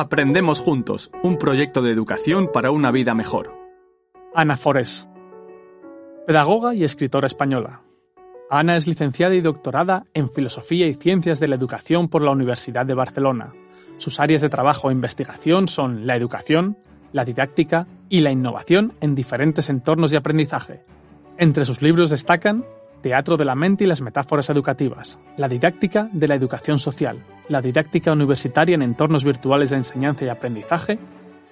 Aprendemos juntos, un proyecto de educación para una vida mejor. Ana Forés, pedagoga y escritora española. Ana es licenciada y doctorada en Filosofía y Ciencias de la Educación por la Universidad de Barcelona. Sus áreas de trabajo e investigación son la educación, la didáctica y la innovación en diferentes entornos de aprendizaje. Entre sus libros destacan Teatro de la mente y las metáforas educativas, la didáctica de la educación social, la didáctica universitaria en entornos virtuales de enseñanza y aprendizaje,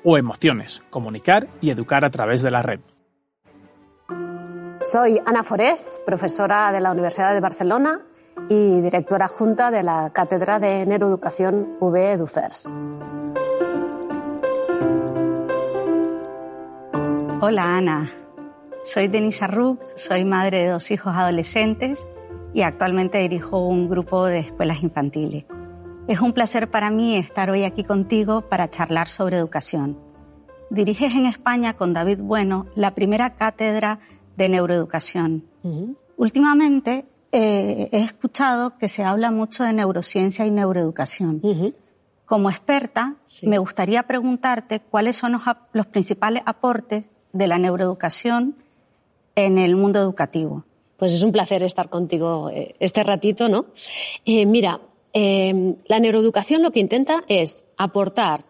o emociones, comunicar y educar a través de la red. Soy Ana Forés, profesora de la Universidad de Barcelona y directora junta de la Cátedra de Neuroeducación V EduFirst. Hola Ana, soy Denise Arruc, soy madre de dos hijos adolescentes y actualmente dirijo un grupo de escuelas infantiles. Es un placer para mí estar hoy aquí contigo para charlar sobre educación. Diriges en España con David Bueno la primera cátedra de neuroeducación. Últimamente eh, he escuchado que se habla mucho de neurociencia y neuroeducación. Como experta, me gustaría preguntarte cuáles son los, los principales aportes de la neuroeducación en el mundo educativo. Pues es un placer estar contigo eh, este ratito, ¿no? Eh, mira, eh, la neuroeducación lo que intenta es aportar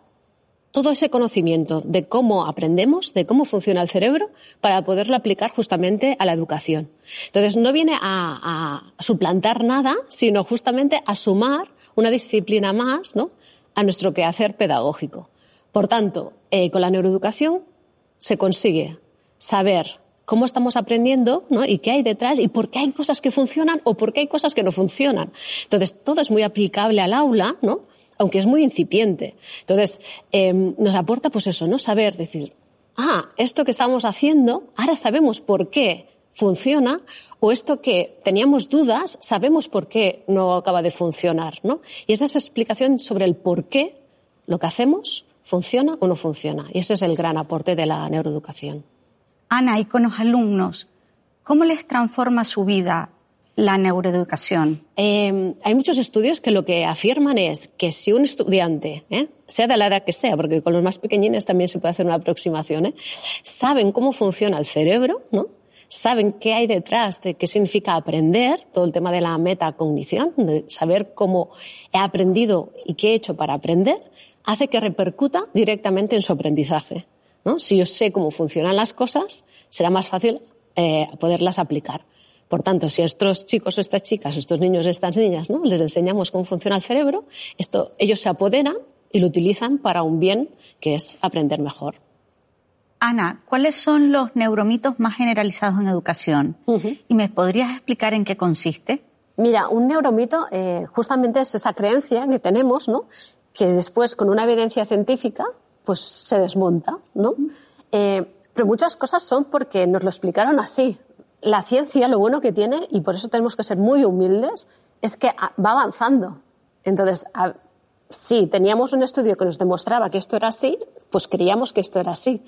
todo ese conocimiento de cómo aprendemos, de cómo funciona el cerebro, para poderlo aplicar justamente a la educación. Entonces, no viene a, a suplantar nada, sino justamente a sumar una disciplina más ¿no? a nuestro quehacer pedagógico. Por tanto, eh, con la neuroeducación se consigue saber cómo estamos aprendiendo ¿no? y qué hay detrás y por qué hay cosas que funcionan o por qué hay cosas que no funcionan. Entonces, todo es muy aplicable al aula, ¿no? aunque es muy incipiente. Entonces, eh, nos aporta pues eso, ¿no? Saber decir, ah, esto que estamos haciendo, ahora sabemos por qué funciona, o esto que teníamos dudas, sabemos por qué no acaba de funcionar, ¿no? Y esa es explicación sobre el por qué lo que hacemos funciona o no funciona. Y ese es el gran aporte de la neuroeducación. Ana, y con los alumnos, ¿cómo les transforma su vida la neuroeducación? Eh, hay muchos estudios que lo que afirman es que si un estudiante, ¿eh? sea de la edad que sea, porque con los más pequeñines también se puede hacer una aproximación, ¿eh? saben cómo funciona el cerebro, ¿no? saben qué hay detrás de qué significa aprender, todo el tema de la metacognición, de saber cómo he aprendido y qué he hecho para aprender, hace que repercuta directamente en su aprendizaje. ¿No? Si yo sé cómo funcionan las cosas, será más fácil eh, poderlas aplicar. Por tanto, si a estos chicos o estas chicas, estos niños o estas niñas, ¿no? les enseñamos cómo funciona el cerebro, esto, ellos se apoderan y lo utilizan para un bien que es aprender mejor. Ana, ¿cuáles son los neuromitos más generalizados en educación? ¿Y me podrías explicar en qué consiste? Mira, un neuromito eh, justamente es esa creencia que tenemos, ¿no? Que después, con una evidencia científica, pues se desmonta, ¿no? Eh, pero muchas cosas son porque nos lo explicaron así. La ciencia, lo bueno que tiene, y por eso tenemos que ser muy humildes, es que va avanzando. Entonces, sí, teníamos un estudio que nos demostraba que esto era así, pues creíamos que esto era así.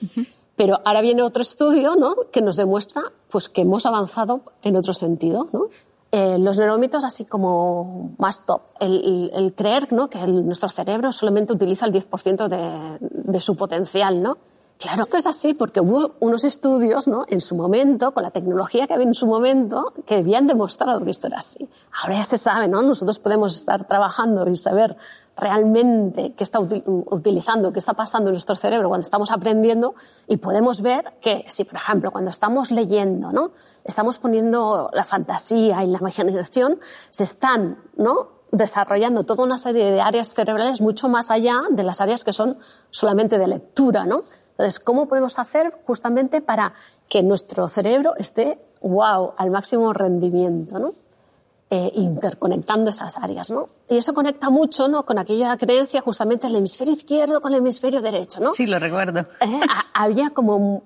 Pero ahora viene otro estudio, ¿no? Que nos demuestra, pues, que hemos avanzado en otro sentido, ¿no? Eh, los neuromitos así como más top. El, el creer ¿no? que el, nuestro cerebro solamente utiliza el 10% de, de su potencial, ¿no? Claro, esto es así porque hubo unos estudios, ¿no? En su momento, con la tecnología que había en su momento, que habían demostrado que esto era así. Ahora ya se sabe, ¿no? Nosotros podemos estar trabajando y saber realmente qué está utilizando, qué está pasando en nuestro cerebro cuando estamos aprendiendo y podemos ver que si, por ejemplo, cuando estamos leyendo, ¿no? Estamos poniendo la fantasía y la imaginación, se están, ¿no? Desarrollando toda una serie de áreas cerebrales mucho más allá de las áreas que son solamente de lectura, ¿no? Entonces, ¿cómo podemos hacer justamente para que nuestro cerebro esté, wow, al máximo rendimiento, ¿no? eh, interconectando esas áreas, ¿no? Y eso conecta mucho, ¿no? Con aquella creencia justamente el hemisferio izquierdo con el hemisferio derecho, ¿no? Sí, lo recuerdo. Eh, había como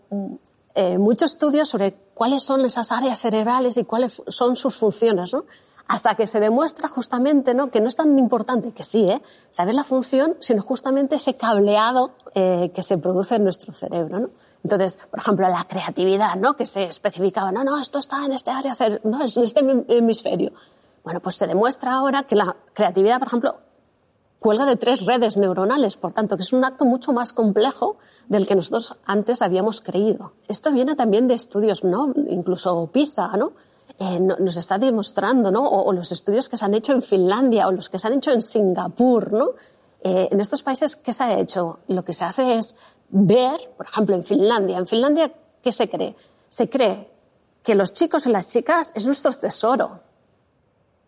eh, muchos estudios sobre cuáles son esas áreas cerebrales y cuáles son sus funciones, ¿no? Hasta que se demuestra justamente, ¿no? Que no es tan importante, que sí, ¿eh? Saber la función, sino justamente ese cableado eh, que se produce en nuestro cerebro, ¿no? Entonces, por ejemplo, la creatividad, ¿no? Que se especificaba, no, no, esto está en este área, no, es en este hemisferio. Bueno, pues se demuestra ahora que la creatividad, por ejemplo, cuelga de tres redes neuronales, por tanto, que es un acto mucho más complejo del que nosotros antes habíamos creído. Esto viene también de estudios, ¿no? Incluso PISA, ¿no? Eh, nos está demostrando, ¿no? O, los estudios que se han hecho en Finlandia o los que se han hecho en Singapur, ¿no? Eh, en estos países, ¿qué se ha hecho? Lo que se hace es ver, por ejemplo, en Finlandia. En Finlandia, ¿qué se cree? Se cree que los chicos y las chicas es nuestro tesoro.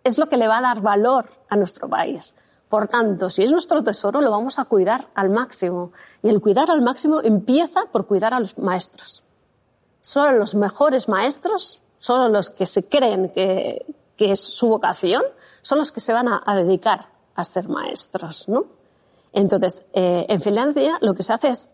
Es lo que le va a dar valor a nuestro país. Por tanto, si es nuestro tesoro, lo vamos a cuidar al máximo. Y el cuidar al máximo empieza por cuidar a los maestros. Solo los mejores maestros, solo los que se creen que, es su vocación, son los que se van a, dedicar a ser maestros, ¿no? Entonces, eh, en Finlandia lo que se hace es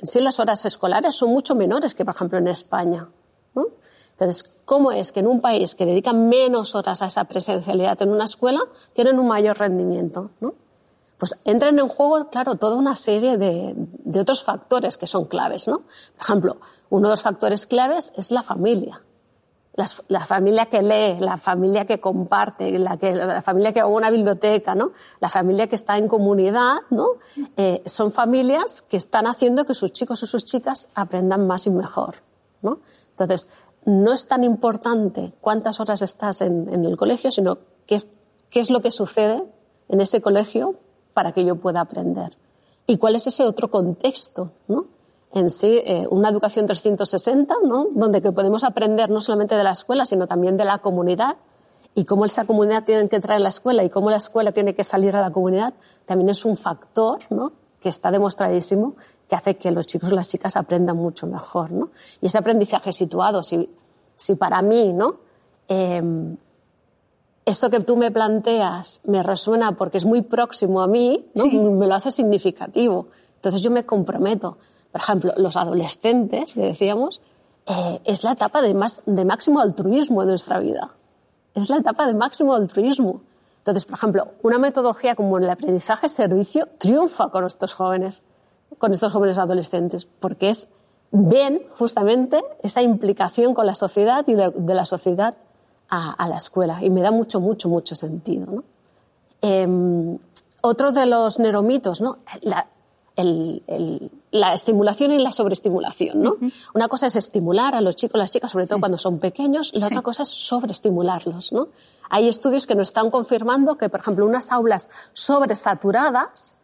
sí las horas escolares son mucho menores que, por ejemplo, en España. ¿no? Entonces, ¿cómo es que en un país que dedica menos horas a esa presencialidad en una escuela tienen un mayor rendimiento? ¿no? Pues entran en juego, claro, toda una serie de, de otros factores que son claves. ¿no? Por ejemplo, uno de los factores claves es la familia la, familia que lee, la familia que comparte, la, que, la familia que va a una biblioteca, ¿no? La familia que está en comunidad, ¿no? Eh, son familias que están haciendo que sus chicos o sus chicas aprendan más y mejor, ¿no? Entonces, no es tan importante cuántas horas estás en, en el colegio, sino qué es, qué es lo que sucede en ese colegio para que yo pueda aprender. Y cuál es ese otro contexto, ¿no? En sí eh, una educación 360, ¿no? donde que podemos aprender no solamente de la escuela, sino también de la comunidad y cómo esa comunidad tiene que entrar en la escuela y cómo la escuela tiene que salir a la comunidad, también es un factor ¿no? que está demostradísimo que hace que los chicos y las chicas aprendan mucho mejor. ¿no? Y ese aprendizaje situado, si, si para mí ¿no? Eh, esto que tú me planteas me resuena porque es muy próximo a mí, ¿no? me lo hace significativo. Entonces yo me comprometo por ejemplo, los adolescentes, que decíamos, eh, es la etapa de, más, de máximo altruismo de nuestra vida. Es la etapa de máximo altruismo. Entonces, por ejemplo, una metodología como el aprendizaje servicio triunfa con estos jóvenes, con estos jóvenes adolescentes, porque es, ven justamente esa implicación con la sociedad y de, la sociedad a, la escuela. Y me da mucho, mucho, mucho sentido. ¿no? Em, otro de los neuromitos, ¿no? La, la estimulación y la sobreestimulación, ¿no? Una cosa es estimular a los chicos, las chicas, sobre todo cuando son pequeños, y la otra cosa es sobreestimularlos, ¿no? Hay estudios que nos están confirmando que, por ejemplo, unas aulas sobresaturadas,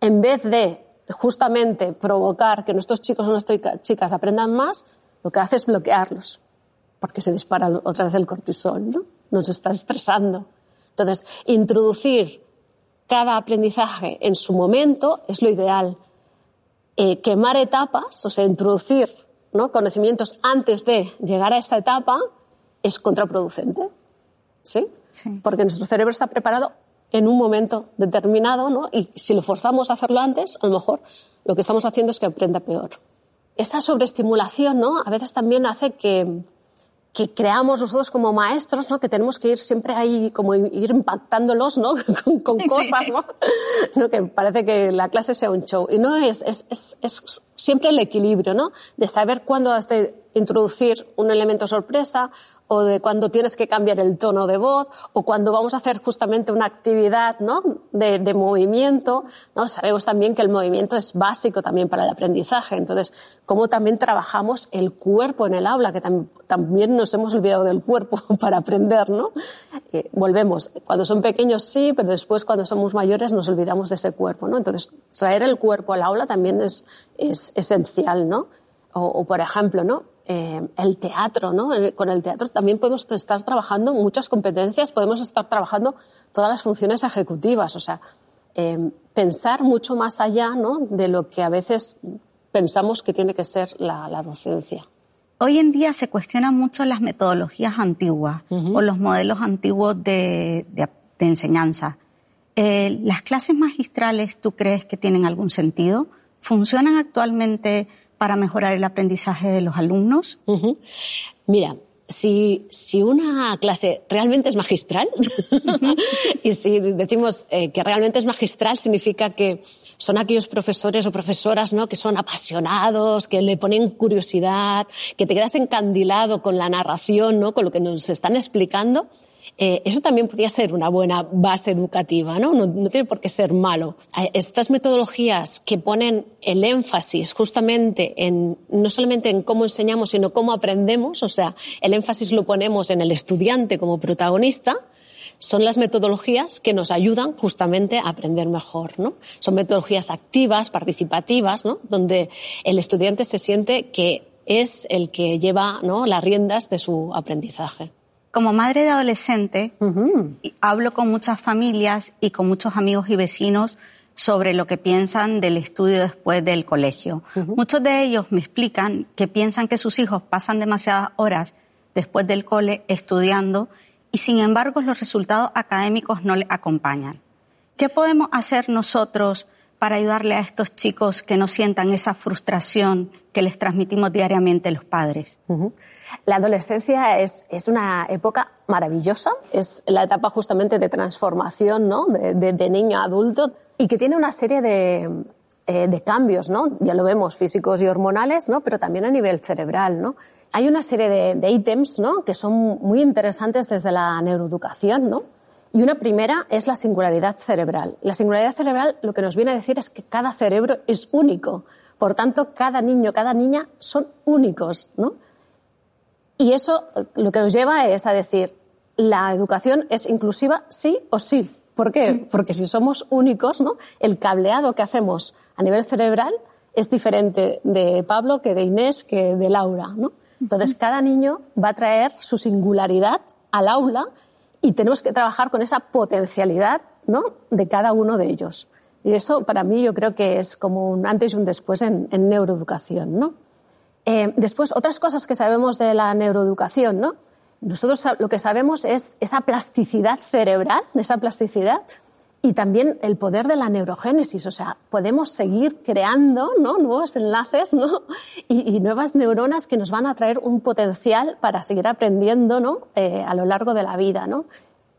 en vez de justamente provocar que nuestros chicos o nuestras chicas aprendan más, lo que hace es bloquearlos, porque se dispara otra vez el cortisol, ¿no? Nos está estresando. Entonces, introducir cada aprendizaje en su momento es lo ideal. Eh, quemar etapas, o sea, introducir ¿no? conocimientos antes de llegar a esa etapa es contraproducente. ¿Sí? Porque nuestro cerebro está preparado en un momento determinado, ¿no? Y si lo forzamos a hacerlo antes, a lo mejor lo que estamos haciendo es que aprenda peor. Esa sobreestimulación, ¿no? A veces también hace que, que creamos nosotros como maestros, ¿no? Que tenemos que ir siempre ahí, como ir impactándolos, ¿no? con, cosas, ¿no? ¿no? Que parece que la clase sea un show. Y no es, es, es, es siempre el equilibrio, ¿no? De saber cuándo de introducir un elemento sorpresa o de cuando tienes que cambiar el tono de voz o cuando vamos a hacer justamente una actividad ¿no? de, de, movimiento. ¿no? Sabemos también que el movimiento es básico también para el aprendizaje. Entonces, cómo también trabajamos el cuerpo en el aula, que también nos hemos olvidado del cuerpo para aprender. ¿no? Eh, volvemos. Cuando son pequeños sí, pero después cuando somos mayores nos olvidamos de ese cuerpo. ¿no? Entonces, traer el cuerpo al aula también es, es esencial. ¿no? O, o por ejemplo, ¿no? Eh, el teatro, ¿no? Eh, con el teatro también podemos estar trabajando muchas competencias, podemos estar trabajando todas las funciones ejecutivas, o sea, eh, pensar mucho más allá, ¿no? De lo que a veces pensamos que tiene que ser la, docencia. hoy en día se cuestionan mucho las metodologías antiguas o los modelos antiguos de, enseñanza. Eh, ¿Las clases magistrales tú crees que tienen algún sentido? ¿Funcionan actualmente para mejorar el aprendizaje de los alumnos? Mira, si, si, una clase realmente es magistral, y si decimos eh, que realmente es magistral, significa que son aquellos profesores o profesoras, ¿no? Que son apasionados, que le ponen curiosidad, que te quedas encandilado con la narración, ¿no? Con lo que nos están explicando. Eh, eso también podría ser una buena base educativa, ¿no? ¿no? ¿no? tiene por qué ser malo. Eh, estas metodologías que ponen el énfasis justamente en, no solamente en cómo enseñamos, sino cómo aprendemos, o sea, el énfasis lo ponemos en el estudiante como protagonista, son las metodologías que nos ayudan justamente a aprender mejor, ¿no? Son metodologías activas, participativas, ¿no? Donde el estudiante se siente que es el que lleva, ¿no? Las riendas de su aprendizaje. Como madre de adolescente, hablo con muchas familias y con muchos amigos y vecinos sobre lo que piensan del estudio después del colegio. Muchos de ellos me explican que piensan que sus hijos pasan demasiadas horas después del cole estudiando y sin embargo los resultados académicos no le acompañan. ¿Qué podemos hacer nosotros para ayudarle a estos chicos que no sientan esa frustración que les transmitimos diariamente los padres? La adolescencia es, es, una época maravillosa, es la etapa justamente de transformación ¿no? de, de, niño a adulto y que tiene una serie de, eh, de cambios, ¿no? ya lo vemos, físicos y hormonales, ¿no? pero también a nivel cerebral. ¿no? hay una serie de, ítems, ¿no? Que son muy interesantes desde la neuroeducación, ¿no? Y una primera es la singularidad cerebral. La singularidad cerebral lo que nos viene a decir es que cada cerebro es único. Por tanto, cada niño, cada niña son únicos, ¿no? Y eso lo que nos lleva es a decir, la educación es inclusiva sí o sí. ¿Por qué? Porque si somos únicos, ¿no? El cableado que hacemos a nivel cerebral es diferente de Pablo que de Inés que de Laura, ¿no? Entonces, cada niño va a traer su singularidad al aula y tenemos que trabajar con esa potencialidad ¿no? de cada uno de ellos. Y eso para mí yo creo que es como un antes y un después en, neuroeducación. ¿no? Eh, después, otras cosas que sabemos de la neuroeducación, ¿no? Nosotros lo que sabemos es esa plasticidad cerebral, esa plasticidad y también el poder de la neurogénesis, o sea, podemos seguir creando ¿no? nuevos enlaces ¿no? y, nuevas neuronas que nos van a traer un potencial para seguir aprendiendo ¿no? Eh, a lo largo de la vida. ¿no?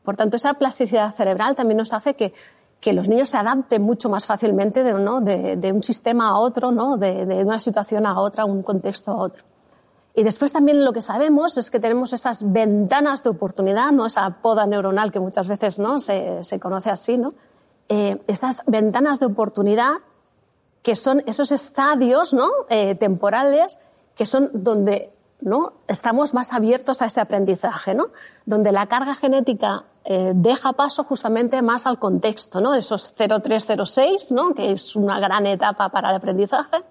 Por tanto, esa plasticidad cerebral también nos hace que, que los niños se adapten mucho más fácilmente de, ¿no? de, un sistema a otro, ¿no? de, de una situación a otra, un contexto a otro. Y después también lo que sabemos es que tenemos esas ventanas de oportunidad, ¿no? Esa poda neuronal que muchas veces, ¿no? Se, se conoce así, ¿no? Eh, esas ventanas de oportunidad que son esos estadios, ¿no? Eh, temporales que son donde, ¿no? Estamos más abiertos a ese aprendizaje, ¿no? Donde la carga genética eh, deja paso justamente más al contexto, ¿no? Esos 0306, ¿no? Que es una gran etapa para el aprendizaje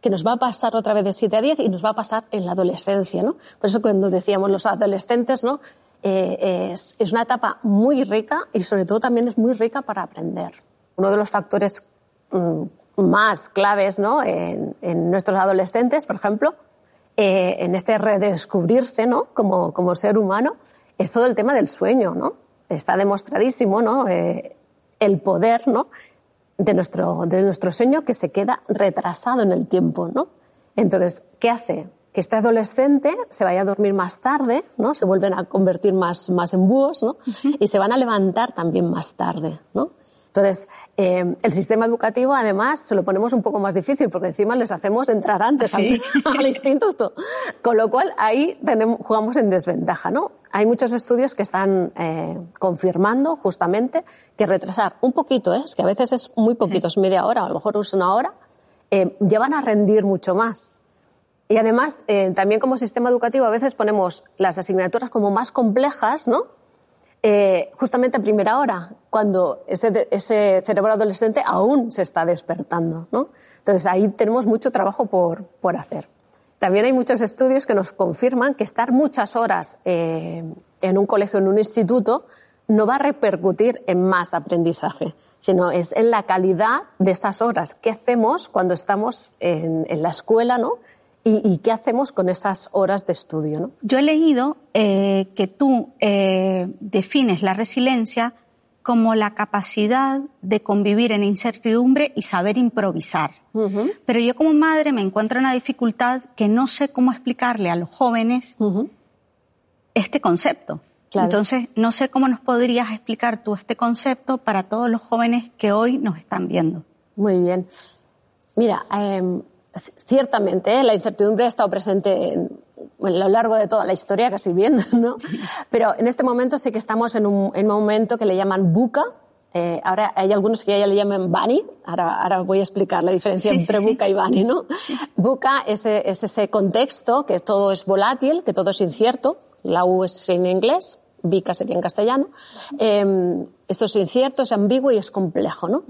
que nos va a pasar otra vez de 7 a 10 y nos va a pasar en la adolescencia, ¿no? Por eso cuando decíamos los adolescentes, ¿no? Eh, es, es, una etapa muy rica y sobre todo también es muy rica para aprender. Uno de los factores mm, más claves, ¿no? En, en, nuestros adolescentes, por ejemplo, eh, en este redescubrirse, ¿no? Como, como ser humano, es todo el tema del sueño, ¿no? Está demostradísimo, ¿no? Eh, el poder, ¿no? De nuestro, de nuestro sueño que se queda retrasado en el tiempo, ¿no? Entonces, ¿qué hace? Que este adolescente se vaya a dormir más tarde, ¿no? Se vuelven a convertir más, más en búhos, ¿no? Y se van a levantar también más tarde, ¿no? Entonces, eh, el sistema educativo, además, se lo ponemos un poco más difícil, porque encima les hacemos entrar antes al, instituto. Con lo cual, ahí tenemos, jugamos en desventaja, ¿no? Hay muchos estudios que están eh, confirmando, justamente, que retrasar un poquito, ¿eh? es que a veces es muy poquito, es media hora, a lo mejor es una hora, eh, llevan a rendir mucho más. Y además, eh, también como sistema educativo, a veces ponemos las asignaturas como más complejas, ¿no? justamente a primera hora, cuando ese, ese, cerebro adolescente aún se está despertando. ¿no? Entonces ahí tenemos mucho trabajo por, por hacer. También hay muchos estudios que nos confirman que estar muchas horas eh, en un colegio, en un instituto, no va a repercutir en más aprendizaje, sino es en la calidad de esas horas que hacemos cuando estamos en, la escuela, ¿no? ¿Y, qué hacemos con esas horas de estudio? ¿no? Yo he leído eh, que tú eh, defines la resiliencia como la capacidad de convivir en incertidumbre y saber improvisar. Pero yo como madre me encuentro en una dificultad que no sé cómo explicarle a los jóvenes este concepto. Entonces, no sé cómo nos podrías explicar tú este concepto para todos los jóvenes que hoy nos están viendo. Muy bien. Mira, em, ciertamente la incertidumbre ha estado presente en, a lo largo de toda la historia, casi bien, ¿no? Pero en este momento sí que estamos en un, momento que le llaman buca. Eh, ahora hay algunos que ya le llaman bani. Ahora, ahora voy a explicar la diferencia entre buca y bani, ¿no? Buca es, es, ese contexto que todo es volátil, que todo es incierto. La U es en inglés, bica sería en castellano. Eh, esto es incierto, es ambiguo y es complejo, ¿no?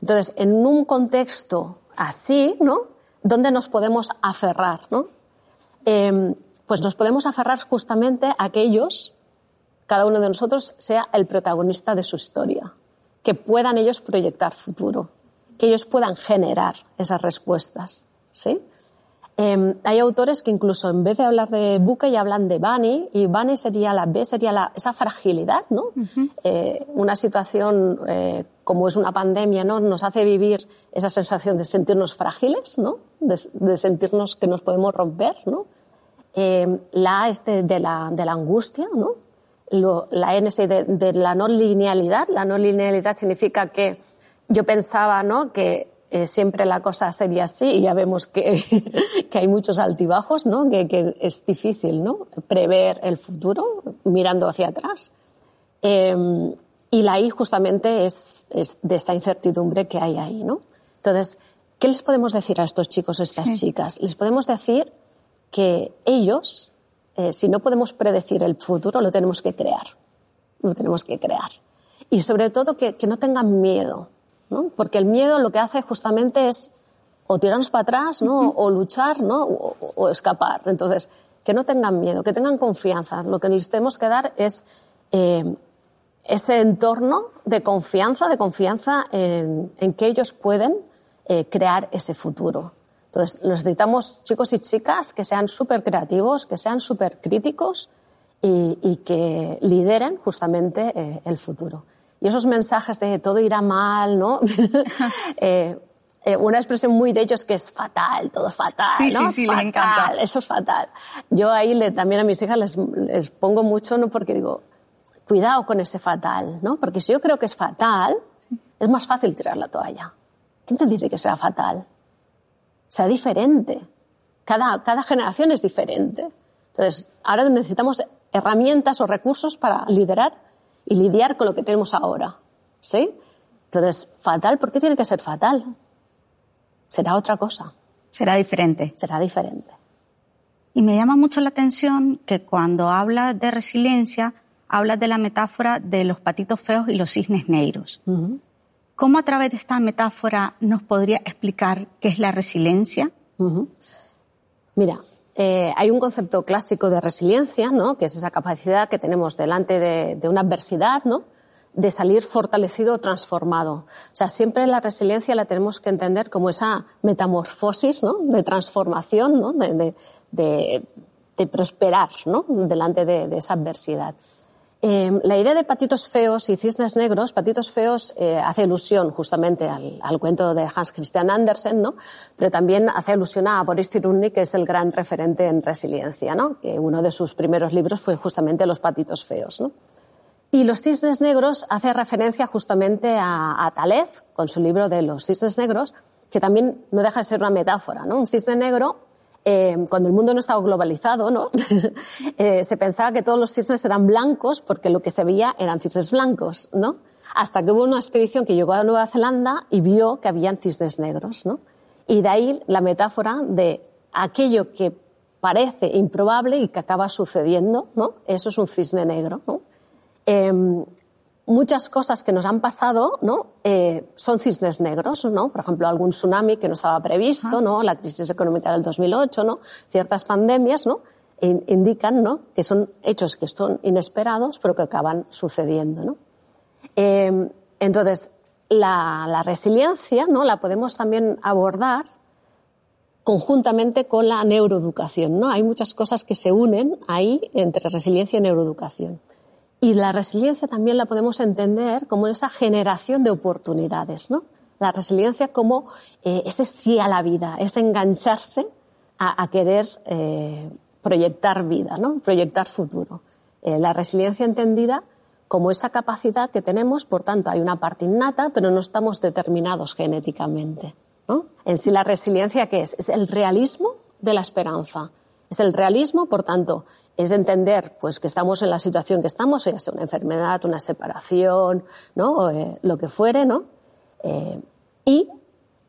Entonces, en un contexto así, ¿no? ¿Dónde nos podemos aferrar, ¿no? Eh, pues nos podemos aferrar justamente a que ellos, cada uno de nosotros, sea el protagonista de su historia, que puedan ellos proyectar futuro, que ellos puedan generar esas respuestas, ¿sí? Em, hay autores que incluso en vez de hablar de buque ya hablan de Bani y Bani sería la B sería la, esa fragilidad, ¿no? Eh, una situación eh, como es una pandemia, ¿no? Nos hace vivir esa sensación de sentirnos frágiles, ¿no? De, de sentirnos que nos podemos romper, ¿no? Eh, la A es de, la, de la angustia, ¿no? la N es de, la no linealidad. La no linealidad significa que yo pensaba, ¿no? Que eh, siempre la cosa sería así y ya vemos que, que hay muchos altibajos, ¿no? Que, que, es difícil, ¿no? Prever el futuro mirando hacia atrás. Eh, y la I justamente es, es, de esta incertidumbre que hay ahí, ¿no? Entonces, ¿qué les podemos decir a estos chicos o estas chicas? Les podemos decir que ellos, eh, si no podemos predecir el futuro, lo tenemos que crear. Lo tenemos que crear. Y sobre todo que, que no tengan miedo, ¿no? Porque el miedo lo que hace justamente es o tirarnos para atrás, ¿no? O luchar, ¿no? O, escapar. Entonces, que no tengan miedo, que tengan confianza. Lo que les tenemos que dar es eh, ese entorno de confianza, de confianza en, en que ellos pueden eh, crear ese futuro. Entonces, necesitamos chicos y chicas que sean súper creativos, que sean súper críticos y, que lideren justamente eh, el futuro. Y esos mensajes de todo irá mal, ¿no? Eh, eh, una expresión muy de ellos que es fatal, todo fatal, sí, ¿no? Sí, sí, les encanta. Eso es fatal. Yo ahí le, también a mis hijas les, les pongo mucho, ¿no? Porque digo, cuidado con ese fatal, ¿no? Porque si yo creo que es fatal, es más fácil tirar la toalla. ¿Quién te dice que sea fatal? Sea diferente. Cada, cada generación es diferente. Entonces, ahora necesitamos herramientas o recursos para liderar y lidiar con lo que tenemos ahora. ¿Sí? Entonces, fatal, ¿por qué tiene que ser fatal? Será otra cosa. Será diferente. Será diferente. Y me llama mucho la atención que cuando hablas de resiliencia, hablas de la metáfora de los patitos feos y los cisnes negros. ¿Cómo a través de esta metáfora nos podría explicar qué es la resiliencia? Mira, eh, hay un concepto clásico de resiliencia, ¿no? Que es esa capacidad que tenemos delante de, una adversidad, ¿no? De salir fortalecido o transformado. O sea, siempre la resiliencia la tenemos que entender como esa metamorfosis, ¿no? De transformación, ¿no? De, de prosperar, ¿no? Delante de, esa adversidad. Em, la idea de patitos feos y cisnes negros, patitos feos eh, hace alusión justamente al, cuento de Hans Christian Andersen, ¿no? Pero también hace alusión a Boris Cyrulnik, que es el gran referente en resiliencia, ¿no? Que uno de sus primeros libros fue justamente Los patitos feos, ¿no? Y los cisnes negros hace referencia justamente a, a Taleb, con su libro de los cisnes negros, que también no deja de ser una metáfora, ¿no? Un cisne negro eh, cuando el mundo no estaba globalizado, ¿no? eh, se pensaba que todos los cisnes eran blancos porque lo que se veía eran cisnes blancos, ¿no? Hasta que hubo una expedición que llegó a Nueva Zelanda y vio que habían cisnes negros, ¿no? Y de ahí la metáfora de aquello que parece improbable y que acaba sucediendo, ¿no? Eso es un cisne negro, ¿no? Eh, muchas cosas que nos han pasado, ¿no? Eh, son cisnes negros, ¿no? Por ejemplo, algún tsunami que no estaba previsto, ¿no? La crisis económica del 2008, ¿no? Ciertas pandemias, ¿no? indican, ¿no? Que son hechos que son inesperados, pero que acaban sucediendo, ¿no? Eh, entonces, la, la, resiliencia, ¿no? La podemos también abordar conjuntamente con la neuroeducación, ¿no? Hay muchas cosas que se unen ahí entre resiliencia y neuroeducación. Y la resiliencia también la podemos entender como esa generación de oportunidades, ¿no? La resiliencia como eh, ese sí a la vida, ese engancharse a, querer eh, proyectar vida, ¿no? Proyectar futuro. Eh, la resiliencia entendida como esa capacidad que tenemos, por tanto, hay una parte innata, pero no estamos determinados genéticamente. ¿no? En sí, la resiliencia, ¿qué es? Es el realismo de la esperanza. Es el realismo, por tanto, es entender pues que estamos en la situación que estamos, ya sea una enfermedad, una separación, ¿no? Eh, lo que fuere, ¿no? Eh, y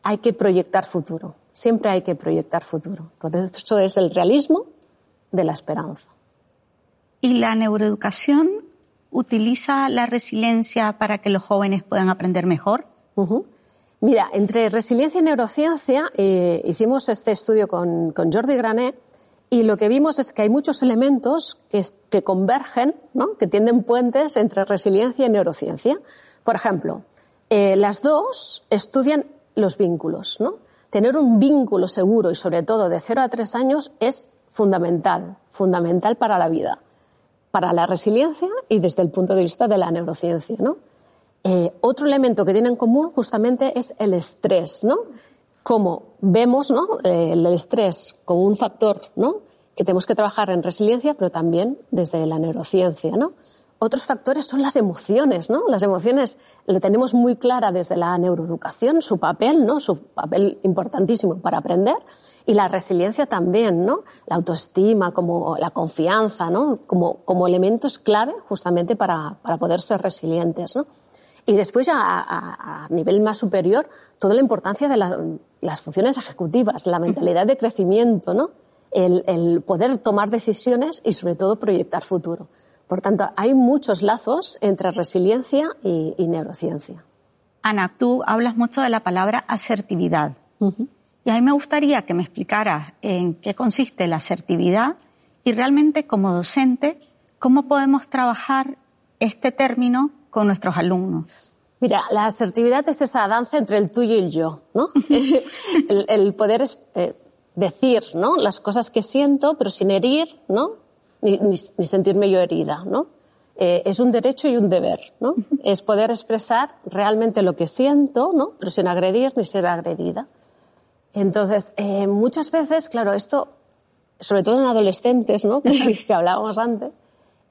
hay que proyectar futuro. Siempre hay que proyectar futuro. Por eso es el realismo de la esperanza. ¿Y la neuroeducación utiliza la resiliencia para que los jóvenes puedan aprender mejor? Mira, entre resiliencia y neurociencia eh, hicimos este estudio con, con Jordi Granet y lo que vimos es que hay muchos elementos que, convergen, que tienden puentes entre resiliencia y neurociencia. Por ejemplo, eh, las dos estudian los vínculos. Tener un vínculo seguro y sobre todo de 0 a 3 años es fundamental, fundamental para la vida, para la resiliencia y desde el punto de vista de la neurociencia. Eh, otro elemento que tienen en común justamente es el estrés. Como vemos ¿no? Eh, el estrés como un factor ¿no? que tenemos que trabajar en resiliencia, pero también desde la neurociencia. ¿no? Otros factores son las emociones, ¿no? Las emociones le tenemos muy clara desde la neuroeducación, su papel, ¿no? Su papel importantísimo para aprender. Y la resiliencia también, ¿no? La autoestima, como la confianza, ¿no? Como, como elementos clave justamente para, para poder ser resilientes, ¿no? Y después a, a, nivel más superior, toda la importancia de la, las funciones ejecutivas, la mentalidad de crecimiento, ¿no? El, el, poder tomar decisiones y sobre todo proyectar futuro. Por tanto, hay muchos lazos entre resiliencia y, y neurociencia. Ana, tú hablas mucho de la palabra asertividad. Y a mí me gustaría que me explicaras en qué consiste la asertividad y realmente como docente, cómo podemos trabajar este término con nuestros alumnos. Mira, la asertividad es esa danza entre el tuyo y el yo, ¿no? el, el, poder eh, decir, ¿no? Las cosas que siento, pero sin herir, ¿no? Ni, ni, ni sentirme yo herida, ¿no? Eh, es un derecho y un deber, ¿no? Es poder expresar realmente lo que siento, ¿no? Pero sin agredir ni ser agredida. Entonces, eh, muchas veces, claro, esto, sobre todo en adolescentes, ¿no? que hablábamos antes,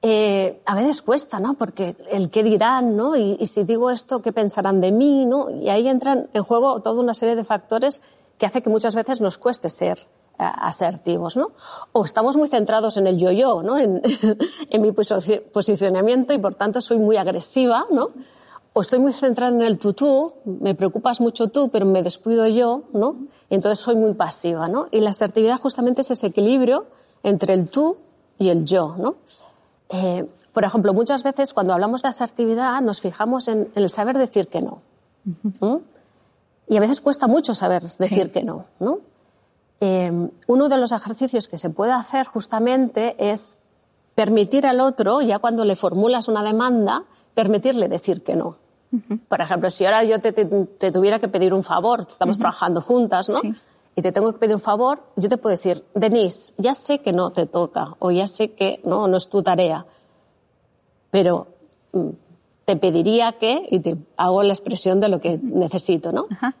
eh, a veces cuesta, ¿no? Porque el qué dirán, ¿no? Y, si digo esto, ¿qué pensarán de mí, ¿no? Y ahí entran en juego toda una serie de factores que hace que muchas veces nos cueste ser uh, asertivos, ¿no? O estamos muy centrados en el yo-yo, ¿no? En, en mi posicionamiento y por tanto soy muy agresiva, ¿no? O estoy muy centrada en el tú-tú, me preocupas mucho tú, pero me descuido yo, ¿no? Y entonces soy muy pasiva, ¿no? Y la asertividad justamente es ese equilibrio entre el tú y el yo, ¿no? Eh, por ejemplo, muchas veces cuando hablamos de asertividad nos fijamos en, en el saber decir que no. ¿Mm? Y a veces cuesta mucho saber decir sí. que no. ¿no? Eh, uno de los ejercicios que se puede hacer justamente es permitir al otro, ya cuando le formulas una demanda, permitirle decir que no. Uh -huh. Por ejemplo, si ahora yo te, te, te, tuviera que pedir un favor, estamos uh -huh. trabajando juntas, ¿no? Sí. Y te tengo que pedir un favor, yo te puedo decir, Denise, ya sé que no te toca, o ya sé que no, no es tu tarea, pero mm, te pediría que, y te hago la expresión de lo que necesito, ¿no? -huh.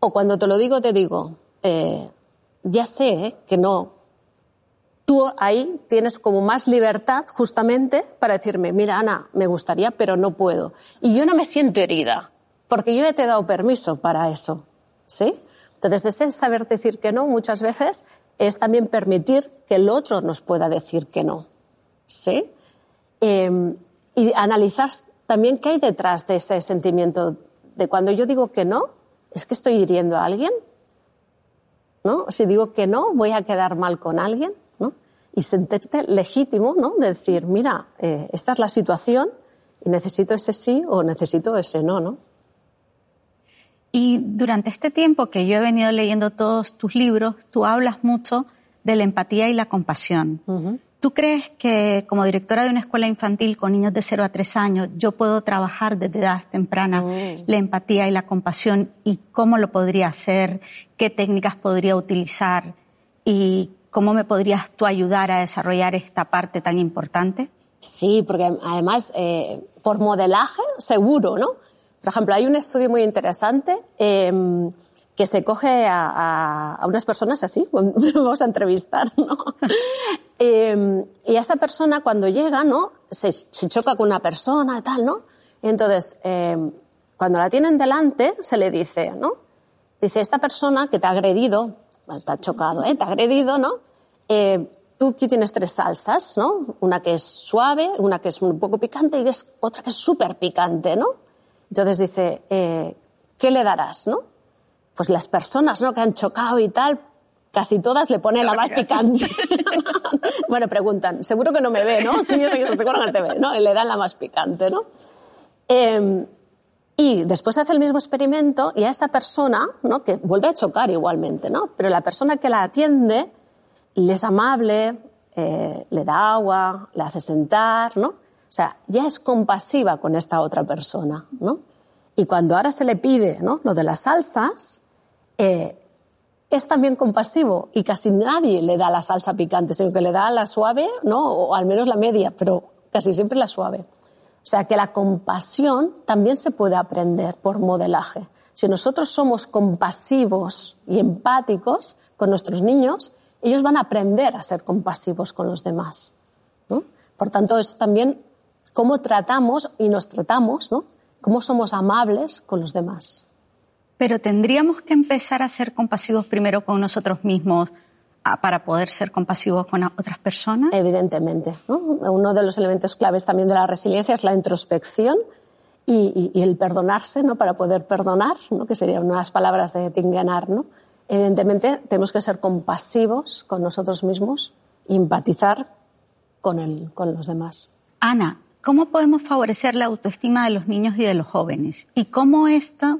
O cuando te lo digo, te digo, eh, ya sé que no, tú ahí tienes como más libertad justamente para decirme, mira Ana, me gustaría, pero no puedo. Y yo no me siento herida, porque yo ya te he dado permiso para eso, ¿sí? Entonces, ese saber decir que no muchas veces es también permitir que el otro nos pueda decir que no, ¿sí? Eh, y analizar también qué hay detrás de ese sentimiento de cuando yo digo que no, es que estoy hiriendo a alguien, ¿no? Si digo que no, voy a quedar mal con alguien, ¿no? Y sentirte legítimo, ¿no? De decir, mira, eh, esta es la situación y necesito ese sí o necesito ese no, ¿no? Y durante este tiempo que yo he venido leyendo todos tus libros, tú hablas mucho de la empatía y la compasión. Uh -huh. ¿Tú crees que como directora de una escuela infantil con niños de 0 a 3 años, yo puedo trabajar desde edad temprana mm. la empatía y la compasión y cómo lo podría hacer, qué técnicas podría utilizar y cómo me podrías tú ayudar a desarrollar esta parte tan importante? Sí, porque además eh, por modelaje seguro, ¿no? Por ejemplo, hay un estudio muy interesante eh, que se coge a, a, unas personas así, vamos a entrevistar, ¿no? eh, y esa persona cuando llega, ¿no? Se, se, choca con una persona y tal, ¿no? Y entonces, eh, cuando la tienen delante, se le dice, ¿no? Dice, esta persona que te ha agredido, está chocado, ¿eh? Te ha agredido, ¿no? Eh, tú aquí tienes tres salsas, ¿no? Una que es suave, una que es un poco picante y otra que es súper picante, ¿no? Entonces dice, eh, ¿qué le darás, no? pues las personas ¿no? que han chocado y tal, casi todas le ponen la más picante. bueno, preguntan, seguro que no me ve, ¿no? Sí, yo sé que seguro que no te ve, ¿no? Y le dan la más picante, ¿no? Eh, y después hace el mismo experimento y a esa persona, ¿no? Que vuelve a chocar igualmente, ¿no? Pero la persona que la atiende le es amable, eh, le da agua, le hace sentar, ¿no? O sea, ya es compasiva con esta otra persona, ¿no? Y cuando ahora se le pide, ¿no? Lo de las salsas, eh, es también compasivo y casi nadie le da la salsa picante, sino que le da la suave, ¿no? O al menos la media, pero casi siempre la suave. O sea que la compasión también se puede aprender por modelaje. Si nosotros somos compasivos y empáticos con nuestros niños, ellos van a aprender a ser compasivos con los demás. ¿no? Por tanto, es también cómo tratamos y nos tratamos, ¿no? Cómo somos amables con los demás. Pero tendríamos que empezar a ser compasivos primero con nosotros mismos para poder ser compasivos con otras personas. Evidentemente. Uno de los elementos claves también de la resiliencia es la introspección y, el perdonarse, ¿no? Para poder perdonar, ¿no? Que serían unas palabras de Tingenar, ¿no? Evidentemente tenemos que ser compasivos con nosotros mismos y empatizar con, el, con los demás. Ana, ¿cómo podemos favorecer la autoestima de los niños y de los jóvenes? ¿Y cómo esta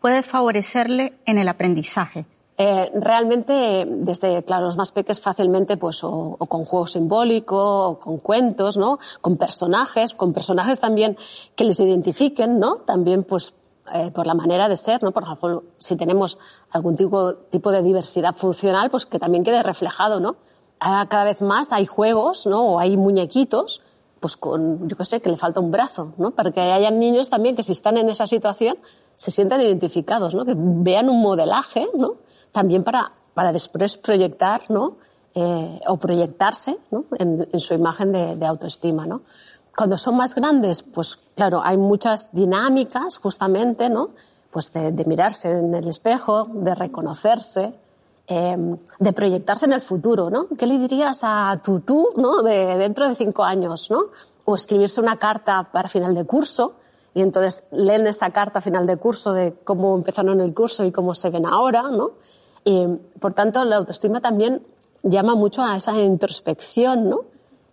puede favorecerle en el aprendizaje? Eh, realmente, desde claro, los más pequeños fácilmente, pues, o, con juego simbólico, o con cuentos, ¿no? Con personajes, con personajes también que les identifiquen, ¿no? También, pues, eh, por la manera de ser, ¿no? Por ejemplo, si tenemos algún tipo, de diversidad funcional, pues que también quede reflejado, ¿no? Ahora cada vez más hay juegos, ¿no? O hay muñequitos, pues con, yo qué sé, que le falta un brazo, ¿no? Para que hayan niños también que si están en esa situación, se sientan identificados, ¿no? Que vean un modelaje, ¿no? También para, para después proyectar, ¿no? Eh, o proyectarse, ¿no? En, en su imagen de, de, autoestima, ¿no? Cuando son más grandes, pues claro, hay muchas dinámicas justamente, ¿no? Pues de, de mirarse en el espejo, de reconocerse, eh, de proyectarse en el futuro, ¿no? ¿Qué le dirías a tu tú, ¿no? De dentro de cinco años, ¿no? O escribirse una carta para final de curso, y entonces leen esa carta final de curso de cómo empezaron el curso y cómo se ven ahora, ¿no? Y, por tanto, la autoestima también llama mucho a esa introspección, ¿no?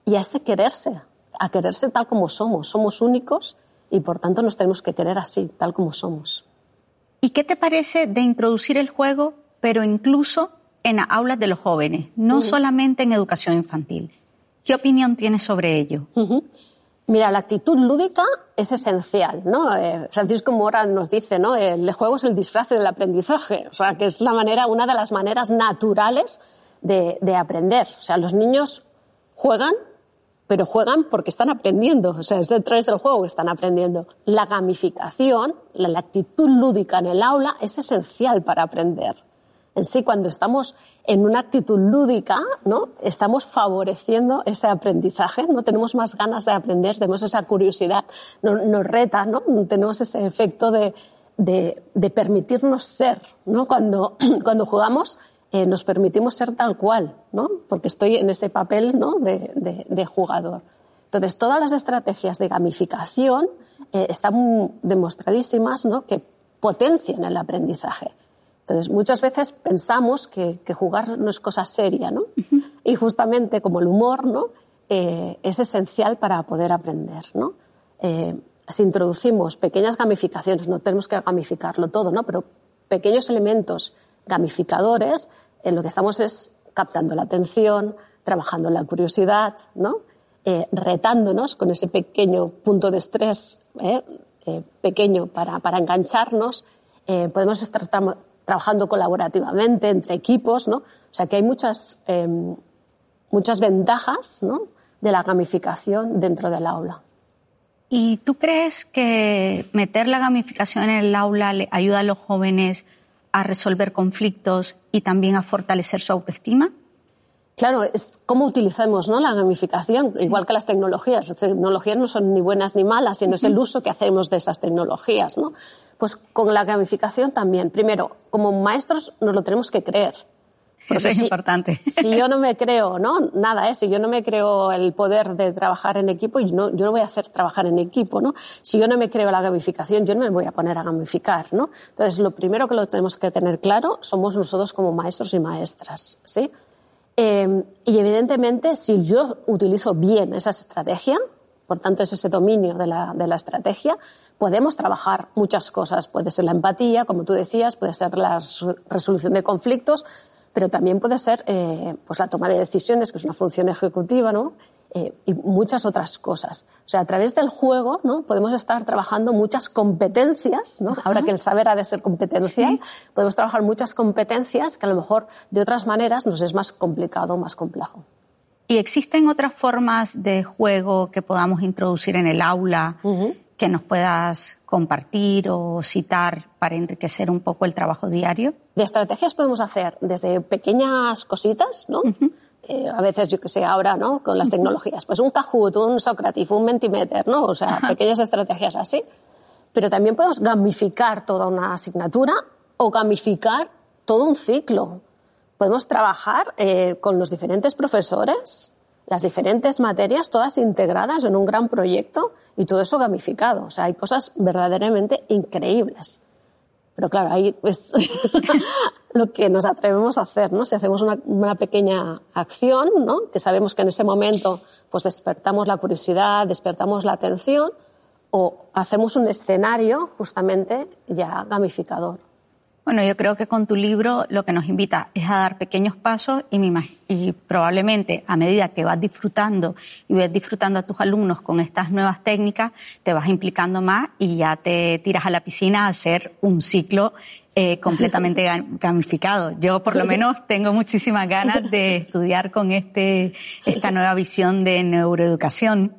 Y a ese quererse, a quererse tal como somos. Somos únicos y, por tanto, nos tenemos que querer así, tal como somos. ¿Y qué te parece de introducir el juego, pero incluso en aulas de los jóvenes, no solamente en educación infantil? ¿Qué opinión tienes sobre ello? Mira, la actitud lúdica es esencial, ¿no? Eh, Francisco Mora nos dice, ¿no? El juego es el disfraz del aprendizaje, o sea, que es la manera, una de las maneras naturales de, de aprender. O sea, los niños juegan, pero juegan porque están aprendiendo, o sea, es a través del juego que están aprendiendo. La gamificación, la actitud lúdica en el aula es esencial para aprender en sí, cuando estamos en una actitud lúdica, ¿no? Estamos favoreciendo ese aprendizaje, ¿no? Tenemos más ganas de aprender, tenemos esa curiosidad, nos, reta, ¿no? Tenemos ese efecto de, de, permitirnos ser, ¿no? Cuando, cuando jugamos, eh, nos permitimos ser tal cual, ¿no? Porque estoy en ese papel, ¿no? De, de, de jugador. Entonces, todas las estrategias de gamificación eh, están demostradísimas, ¿no? Que potencian el aprendizaje. Entonces, muchas veces pensamos que, que jugar no es cosa seria, ¿no? Y justamente como el humor, ¿no? Eh, es esencial para poder aprender, ¿no? Eh, si introducimos pequeñas gamificaciones, no tenemos que gamificarlo todo, ¿no? Pero pequeños elementos gamificadores, en lo que estamos es captando la atención, trabajando la curiosidad, ¿no? Eh, retándonos con ese pequeño punto de estrés ¿eh? Eh, pequeño para, para engancharnos. podemos estar trabajando colaborativamente entre equipos, ¿no? O sea que hay muchas, em, muchas ventajas ¿no? de la gamificación dentro del aula. ¿Y tú crees que meter la gamificación en el aula ayuda a los jóvenes a resolver conflictos y también a fortalecer su autoestima? Claro, es cómo utilizamos ¿no? la gamificación, igual que las tecnologías. Las tecnologías no son ni buenas ni malas, sino es el uso que hacemos de esas tecnologías. ¿no? Pues con la gamificación también. Primero, como maestros nos lo tenemos que creer. Eso es importante. Si yo no me creo, ¿no? Nada, ¿eh? Si yo no me creo el poder de trabajar en equipo, yo no, yo no voy a hacer trabajar en equipo, ¿no? Si yo no me creo la gamificación, yo no me voy a poner a gamificar, ¿no? Entonces, lo primero que lo tenemos que tener claro somos nosotros como maestros y maestras, ¿sí? Eh, y evidentemente, si yo utilizo bien esa estrategia, por tanto es ese dominio de la, de la, estrategia, podemos trabajar muchas cosas. Puede ser la empatía, como tú decías, puede ser la resolución de conflictos, pero también puede ser eh, pues la toma de decisiones, que es una función ejecutiva, ¿no? Eh, y muchas otras cosas. O sea, a través del juego, ¿no? Podemos estar trabajando muchas competencias, ¿no? Ahora que el saber ha de ser competencia, podemos trabajar muchas competencias que a lo mejor de otras maneras nos es más complicado, más complejo. ¿Y existen otras formas de juego que podamos introducir en el aula que nos puedas compartir o citar para enriquecer un poco el trabajo diario? De estrategias podemos hacer desde pequeñas cositas, ¿no? Eh, a veces, yo que sé, ahora, ¿no? Con las tecnologías, pues un Kahoot, un Socrative, un Mentimeter, ¿no? O sea, pequeñas estrategias así. Pero también podemos gamificar toda una asignatura o gamificar todo un ciclo. Podemos trabajar eh, con los diferentes profesores las diferentes materias todas integradas en un gran proyecto y todo eso gamificado. O sea, hay cosas verdaderamente increíbles. Pero claro, ahí es lo que nos atrevemos a hacer, ¿no? Si hacemos una, una, pequeña acción, ¿no? Que sabemos que en ese momento pues despertamos la curiosidad, despertamos la atención o hacemos un escenario justamente ya gamificador. Bueno, yo creo que con tu libro lo que nos invita es a dar pequeños pasos y, y probablemente a medida que vas disfrutando y ves disfrutando a tus alumnos con estas nuevas técnicas, te vas implicando más y ya te tiras a la piscina a hacer un ciclo eh, completamente gamificado. Yo por lo menos tengo muchísimas ganas de estudiar con este, esta nueva visión de neuroeducación.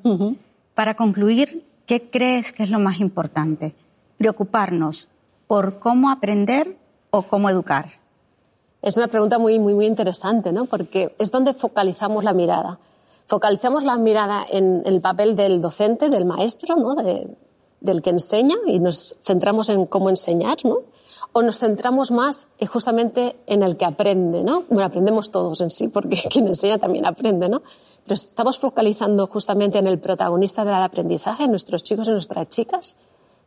Para concluir, ¿qué crees que es lo más importante? Preocuparnos por cómo aprender o cómo educar? Es una pregunta muy, muy, muy interesante, ¿no? Porque es donde focalizamos la mirada. Focalizamos la mirada en el papel del docente, del maestro, ¿no? del que enseña y nos centramos en cómo enseñar, ¿no? O nos centramos más justamente en el que aprende, ¿no? Bueno, aprendemos todos en sí, porque quien enseña también aprende, ¿no? Pero estamos focalizando justamente en el protagonista del aprendizaje, en nuestros chicos y nuestras chicas,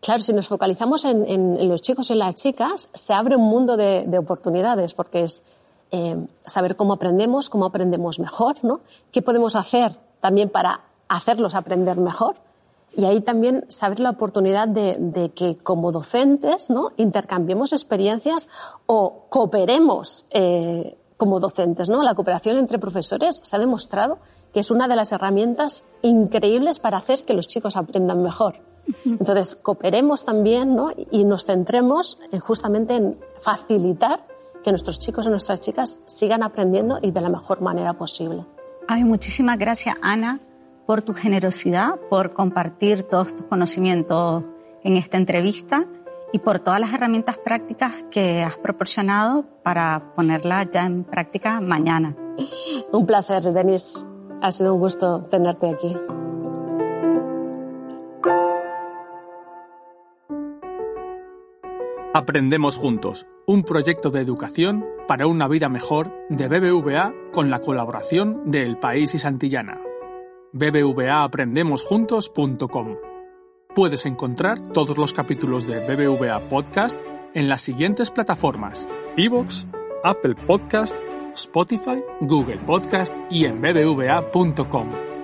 Claro, si nos focalizamos en, los chicos y las chicas, se abre un mundo de, oportunidades, porque es eh, saber cómo aprendemos, cómo aprendemos mejor, ¿no? ¿Qué podemos hacer también para hacerlos aprender mejor? Y ahí también saber la oportunidad de, que como docentes, ¿no? Intercambiemos experiencias o cooperemos eh, como docentes, ¿no? La cooperación entre profesores se ha demostrado que es una de las herramientas increíbles para hacer que los chicos aprendan mejor. Entonces, cooperemos también ¿no? y nos centremos justamente en facilitar que nuestros chicos y nuestras chicas sigan aprendiendo y de la mejor manera posible. Ay, muchísimas gracias, Ana, por tu generosidad, por compartir todos tus conocimientos en esta entrevista y por todas las herramientas prácticas que has proporcionado para ponerlas ya en práctica mañana. Un placer, Denise. Ha sido un gusto tenerte aquí. Aprendemos Juntos, un proyecto de educación para una vida mejor de BBVA con la colaboración de El País y Santillana. bbvaaprendemosjuntos.com Puedes encontrar todos los capítulos de BBVA Podcast en las siguientes plataformas: iVoox, Apple Podcast, Spotify, Google Podcast y en bbva.com.